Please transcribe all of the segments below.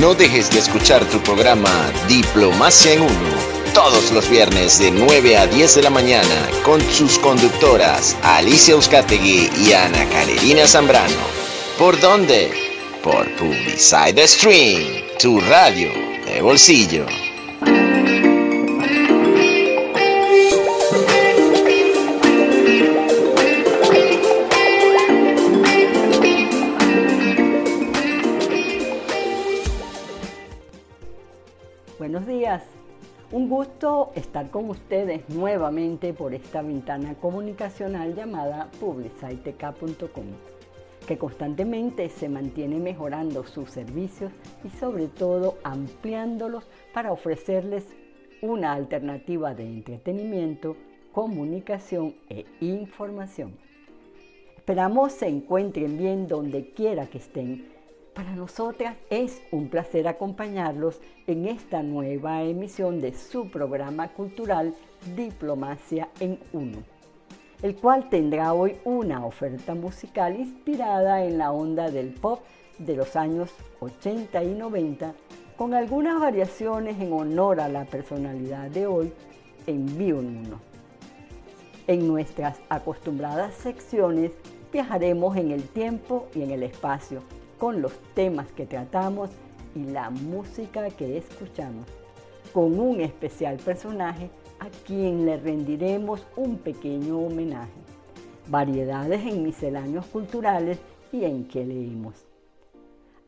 No dejes de escuchar tu programa Diplomacia en Uno todos los viernes de 9 a 10 de la mañana con sus conductoras Alicia Euskategui y Ana Carolina Zambrano. ¿Por dónde? Por Publicide Stream, tu radio de bolsillo. Gusto estar con ustedes nuevamente por esta ventana comunicacional llamada publiciteca.com, que constantemente se mantiene mejorando sus servicios y sobre todo ampliándolos para ofrecerles una alternativa de entretenimiento, comunicación e información. Esperamos se encuentren bien donde quiera que estén para nosotras es un placer acompañarlos en esta nueva emisión de su programa cultural Diplomacia en Uno, el cual tendrá hoy una oferta musical inspirada en la onda del pop de los años 80 y 90, con algunas variaciones en honor a la personalidad de hoy en Vivo en Uno. En nuestras acostumbradas secciones viajaremos en el tiempo y en el espacio con los temas que tratamos y la música que escuchamos, con un especial personaje a quien le rendiremos un pequeño homenaje, variedades en misceláneos culturales y en que leímos,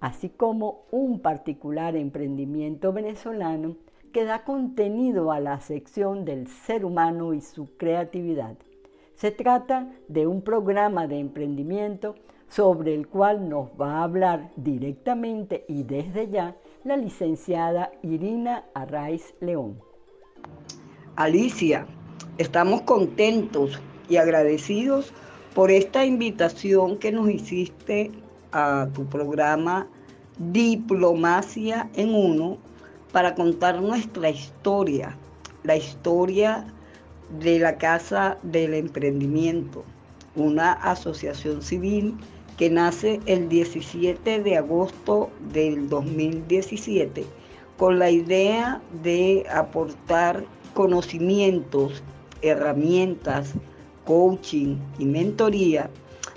así como un particular emprendimiento venezolano que da contenido a la sección del ser humano y su creatividad. Se trata de un programa de emprendimiento sobre el cual nos va a hablar directamente y desde ya la licenciada Irina Arraiz León. Alicia, estamos contentos y agradecidos por esta invitación que nos hiciste a tu programa Diplomacia en Uno para contar nuestra historia, la historia de la Casa del Emprendimiento, una asociación civil que nace el 17 de agosto del 2017 con la idea de aportar conocimientos, herramientas, coaching y mentoría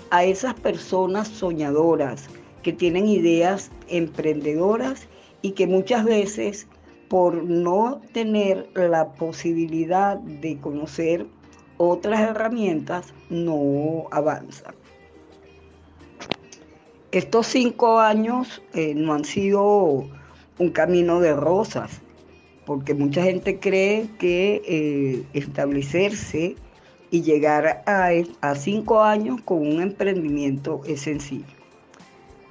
a esas personas soñadoras que tienen ideas emprendedoras y que muchas veces por no tener la posibilidad de conocer otras herramientas no avanzan. Estos cinco años eh, no han sido un camino de rosas, porque mucha gente cree que eh, establecerse y llegar a, cinco años con un emprendimiento es sencillo.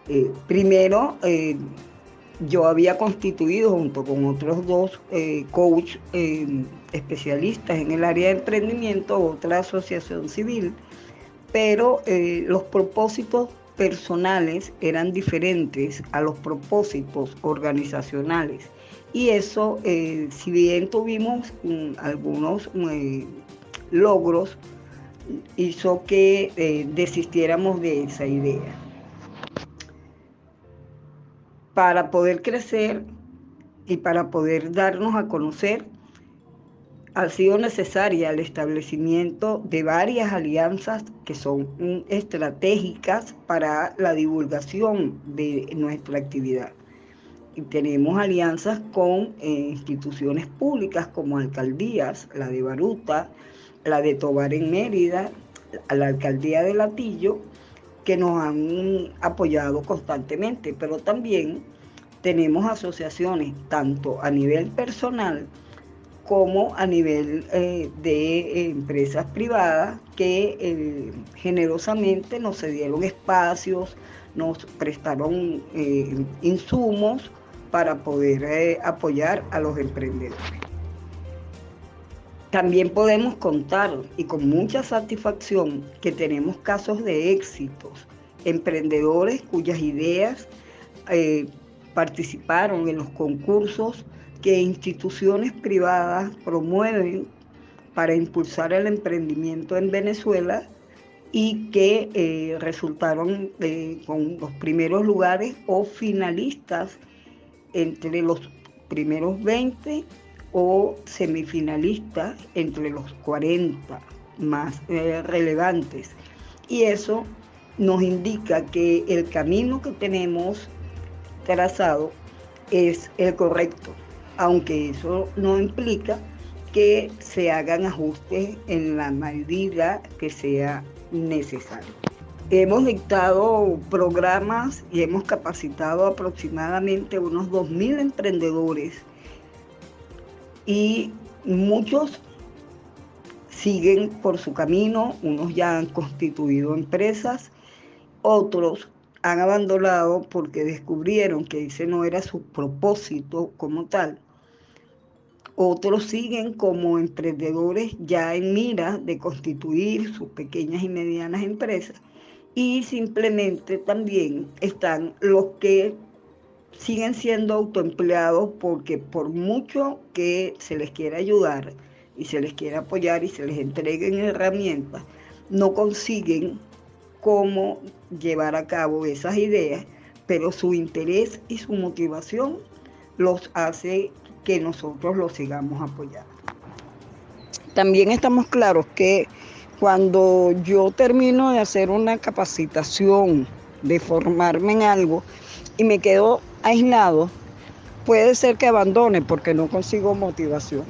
Eh, primero, yo había constituido junto con otros dos coach especialistas en el área de emprendimiento otra asociación civil, pero los propósitos personales eran diferentes a los propósitos organizacionales. Y eso, eh, si bien tuvimos mm, algunos eh, logros, hizo que eh, desistiéramos de esa idea. Para poder crecer y para poder darnos a conocer, ha sido necesaria el establecimiento de varias alianzas que son estratégicas para la divulgación de nuestra actividad. Y tenemos alianzas con eh, instituciones públicas como alcaldías, la de Baruta, la de Tobar en Mérida, la alcaldía de Latillo, que nos han apoyado constantemente, pero también tenemos asociaciones tanto a nivel personal, como a nivel eh, de empresas privadas que eh, generosamente nos cedieron espacios, nos prestaron eh, insumos para poder apoyar a los emprendedores. También podemos contar y con mucha satisfacción que tenemos casos de éxitos, emprendedores cuyas ideas participaron en los concursos que instituciones privadas promueven para impulsar el emprendimiento en Venezuela y que eh, resultaron eh, con los primeros lugares o finalistas entre los primeros 20 o semifinalistas entre los 40 más eh, relevantes. Y eso nos indica que el camino que tenemos trazado es el correcto, aunque eso no implica que se hagan ajustes en la medida que sea necesario. Hemos dictado programas y hemos capacitado aproximadamente unos 2.000 emprendedores y muchos siguen por su camino, unos ya han constituido empresas, otros han abandonado porque descubrieron que ese no era su propósito como tal. Otros siguen como emprendedores ya en mira de constituir sus pequeñas y medianas empresas. Y simplemente también están los que siguen siendo autoempleados porque por mucho que se les quiera ayudar y se les quiera apoyar y se les entreguen herramientas, no consiguen cómo llevar a cabo esas ideas, pero su interés y su motivación los hace que nosotros los sigamos apoyando. También estamos claros que cuando yo termino de hacer una capacitación, de formarme en algo y me quedo aislado, puede ser que abandone porque no consigo motivación.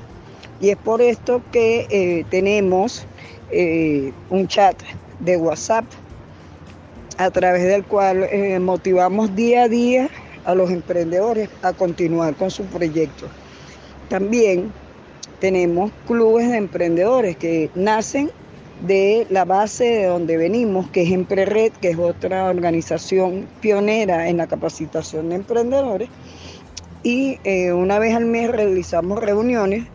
Y es por esto que eh, tenemos eh, un chat de WhatsApp a través del cual eh, motivamos día a día a los emprendedores a continuar con su proyecto. También tenemos clubes de emprendedores que nacen de la base de donde venimos, que es EmpreRed, que es otra organización pionera en la capacitación de emprendedores. Y eh, una vez al mes realizamos reuniones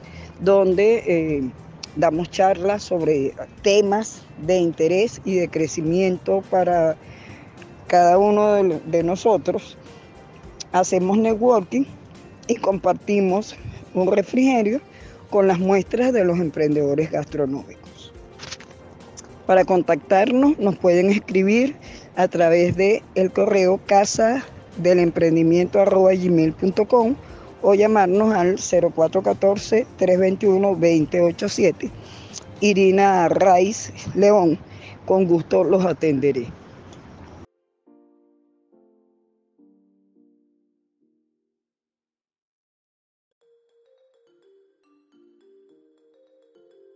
donde eh, damos charlas sobre temas de interés y de crecimiento para cada uno de, nosotros. Hacemos networking y compartimos un refrigerio con las muestras de los emprendedores gastronómicos. Para contactarnos nos pueden escribir a través de el correo casa del gmail.com o llamarnos al 0414-321-2087. Irina Raiz León, con gusto los atenderé.